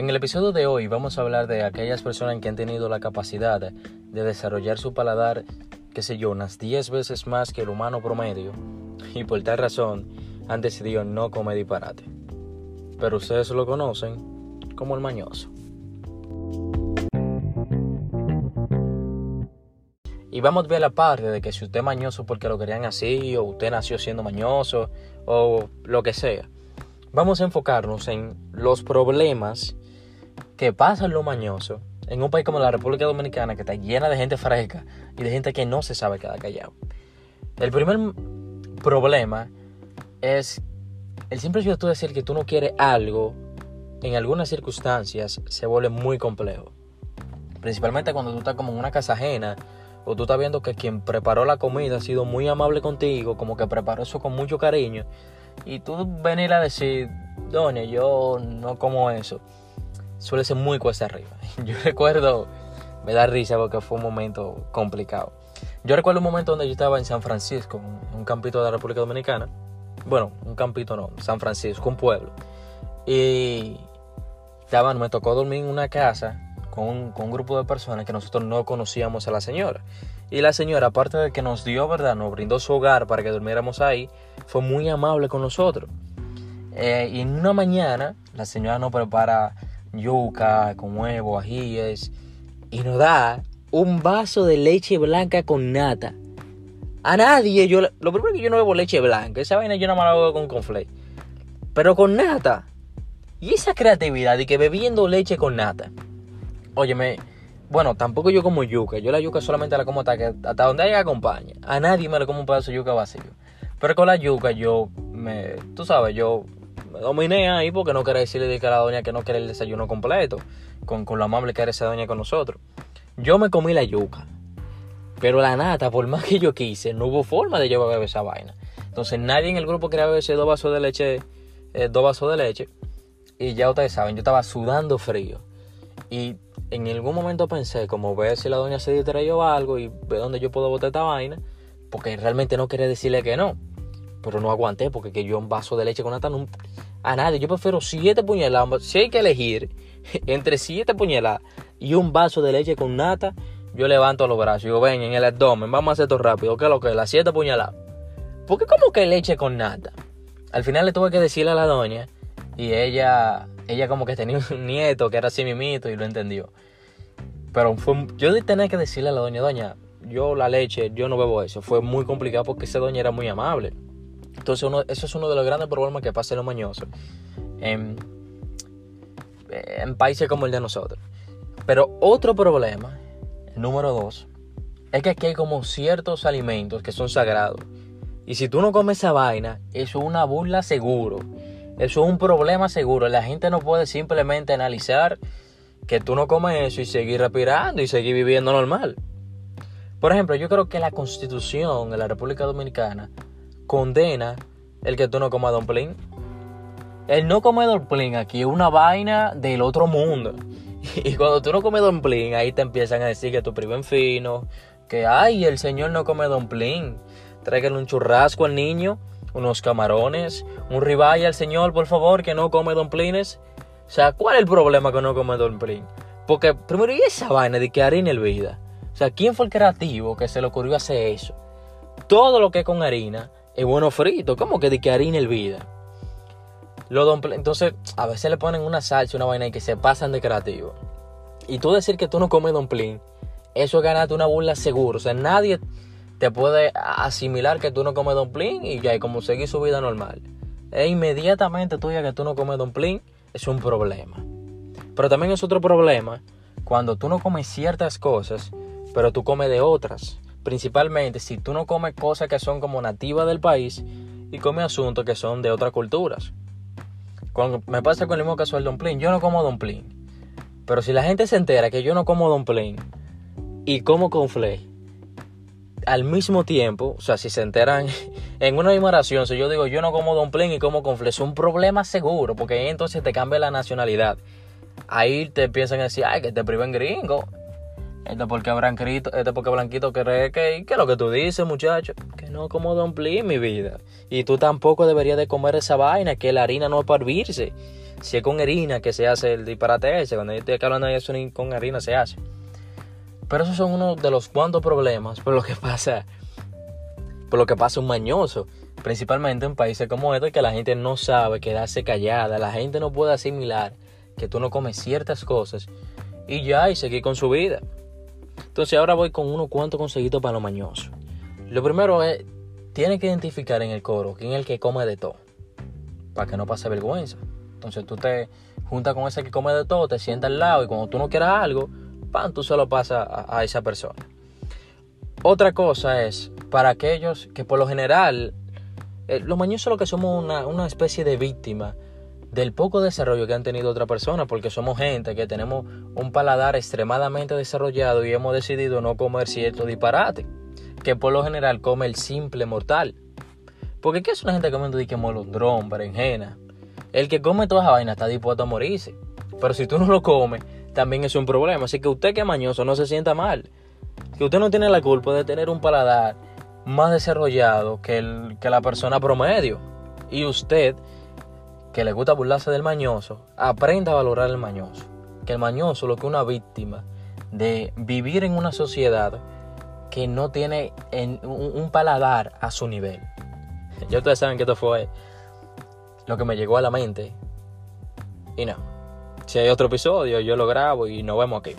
En el episodio de hoy vamos a hablar de aquellas personas que han tenido la capacidad de desarrollar su paladar, qué sé yo, unas 10 veces más que el humano promedio y por tal razón han decidido no comer disparate. Pero ustedes lo conocen como el mañoso. Y vamos a ver la parte de que si usted es mañoso porque lo querían así, o usted nació siendo mañoso, o lo que sea. Vamos a enfocarnos en los problemas que pasa en lo mañoso en un país como la República Dominicana que está llena de gente fresca y de gente que no se sabe quedar callado. El primer problema es el simple hecho de decir que tú no quieres algo en algunas circunstancias se vuelve muy complejo. Principalmente cuando tú estás como en una casa ajena o tú estás viendo que quien preparó la comida ha sido muy amable contigo, como que preparó eso con mucho cariño y tú venir a decir, doña, yo no como eso suele ser muy cuesta arriba. Yo recuerdo, me da risa porque fue un momento complicado. Yo recuerdo un momento donde yo estaba en San Francisco, un campito de la República Dominicana. Bueno, un campito no, San Francisco, un pueblo. Y estaba, me tocó dormir en una casa con un, con un, grupo de personas que nosotros no conocíamos a la señora. Y la señora, aparte de que nos dio, ¿verdad? Nos brindó su hogar para que durmiéramos ahí, fue muy amable con nosotros. Eh, y en una mañana, la señora nos prepara yuca, con huevo, ajíes, y nos da un vaso de leche blanca con nata. A nadie, yo, lo primero que yo no bebo leche blanca, esa vaina yo no me la bebo con conflay. Pero con nata. Y esa creatividad de que bebiendo leche con nata. Óyeme, bueno, tampoco yo como yuca. Yo la yuca solamente la como hasta, que, hasta donde ella acompaña. A nadie me la como un pedazo de yuca vacío. Pero con la yuca yo me, tú sabes, yo me dominé ahí porque no quería decirle a la doña que no quiere el desayuno completo, con, con lo amable que era esa doña con nosotros. Yo me comí la yuca, pero la nata, por más que yo quise, no hubo forma de yo beber esa vaina. Entonces nadie en el grupo quería beberse dos vasos de leche, eh, dos vasos de leche, y ya ustedes saben, yo estaba sudando frío. Y en algún momento pensé, como ver si la doña se distrayó algo y ve dónde yo puedo botar esta vaina, porque realmente no quería decirle que no. Pero no aguanté porque que yo un vaso de leche con nata no, a nadie. Yo prefiero siete puñaladas. Si hay que elegir entre siete puñaladas y un vaso de leche con nata, yo levanto los brazos y digo, ven, en el abdomen, vamos a hacer esto rápido. ¿Qué es lo que es? Las siete puñaladas. ¿Por qué como que leche con nata? Al final le tuve que decirle a la doña y ella, ella como que tenía un nieto que era así mimito y lo entendió. Pero fue, yo tenía que decirle a la doña, doña, yo la leche, yo no bebo eso. Fue muy complicado porque esa doña era muy amable. Entonces eso es uno de los grandes problemas que pasa en los mañosos en, en países como el de nosotros. Pero otro problema, número dos, es que aquí hay como ciertos alimentos que son sagrados. Y si tú no comes esa vaina, eso es una burla seguro. Eso es un problema seguro. La gente no puede simplemente analizar que tú no comes eso y seguir respirando y seguir viviendo normal. Por ejemplo, yo creo que la constitución de la República Dominicana condena el que tú no comas dumpling. El no comer dumpling aquí es una vaina del otro mundo. Y cuando tú no comes dumpling, ahí te empiezan a decir que tu primo en fino, que ay, el señor no come dumpling. Tráiganle un churrasco al niño, unos camarones, un ribeye al señor, por favor, que no come dumplings. O sea, ¿cuál es el problema que no come dumpling? Porque primero, ¿y esa vaina de que harina el vida? O sea, ¿quién fue el creativo que se le ocurrió hacer eso? Todo lo que es con harina es bueno frito, como que de que harina el vida. entonces, a veces le ponen una salsa, una vaina y que se pasan de creativo. Y tú decir que tú no comes dumpling, eso es ganarte una burla seguro. O sea, nadie te puede asimilar que tú no comes dumpling y ya, y como seguir su vida normal. E inmediatamente tú ya que tú no comes dumpling, es un problema. Pero también es otro problema cuando tú no comes ciertas cosas, pero tú comes de otras. Principalmente si tú no comes cosas que son como nativas del país y comes asuntos que son de otras culturas. Cuando me pasa con el mismo caso del dumpling, yo no como dumpling. Pero si la gente se entera que yo no como dumpling y como conflé al mismo tiempo, o sea, si se enteran en una misma oración, si yo digo yo no como dumpling y como conflé, es un problema seguro, porque entonces te cambia la nacionalidad. Ahí te a decir, ay, que te priven gringo. Esto porque Blanquito, esto porque Blanquito cree que, ¿qué es lo que tú dices, muchacho? Que no como dumpling, mi vida. Y tú tampoco deberías de comer esa vaina, que la harina no es para hervirse. Si es con harina que se hace el disparate ese, cuando yo estoy hablando de eso, con harina se hace. Pero esos son uno de los cuantos problemas por lo que pasa, por lo que pasa un mañoso. Principalmente en países como este que la gente no sabe quedarse callada, la gente no puede asimilar que tú no comes ciertas cosas y ya y seguir con su vida. Entonces ahora voy con unos cuantos consejitos para los mañosos. Lo primero es, tiene que identificar en el coro quién es el que come de todo, para que no pase vergüenza. Entonces tú te juntas con ese que come de todo, te sientas al lado y cuando tú no quieras algo, pan, tú se lo pasas a, esa persona. Otra cosa es, para aquellos que por lo general, eh, los mañosos lo que somos una, una especie de víctima del poco desarrollo que han tenido otras personas, porque somos gente que tenemos un paladar extremadamente desarrollado y hemos decidido no comer cierto disparate, que por lo general come el simple mortal. Porque ¿qué es una gente comiendo que molondrón, berenjena? El que come toda esa vaina está dispuesto a morirse. Pero si tú no lo comes, también es un problema. Así que usted que es mañoso no se sienta mal. Que usted no tiene la culpa de tener un paladar más desarrollado que, el, que la persona promedio. Y usted, que le gusta burlarse del mañoso, aprenda a valorar el mañoso. Que el mañoso lo que una víctima de vivir en una sociedad que no tiene un, paladar a su nivel. Ya ustedes saben que esto fue lo que me llegó a la mente. Y no. Si hay otro episodio, yo lo grabo y nos vemos aquí.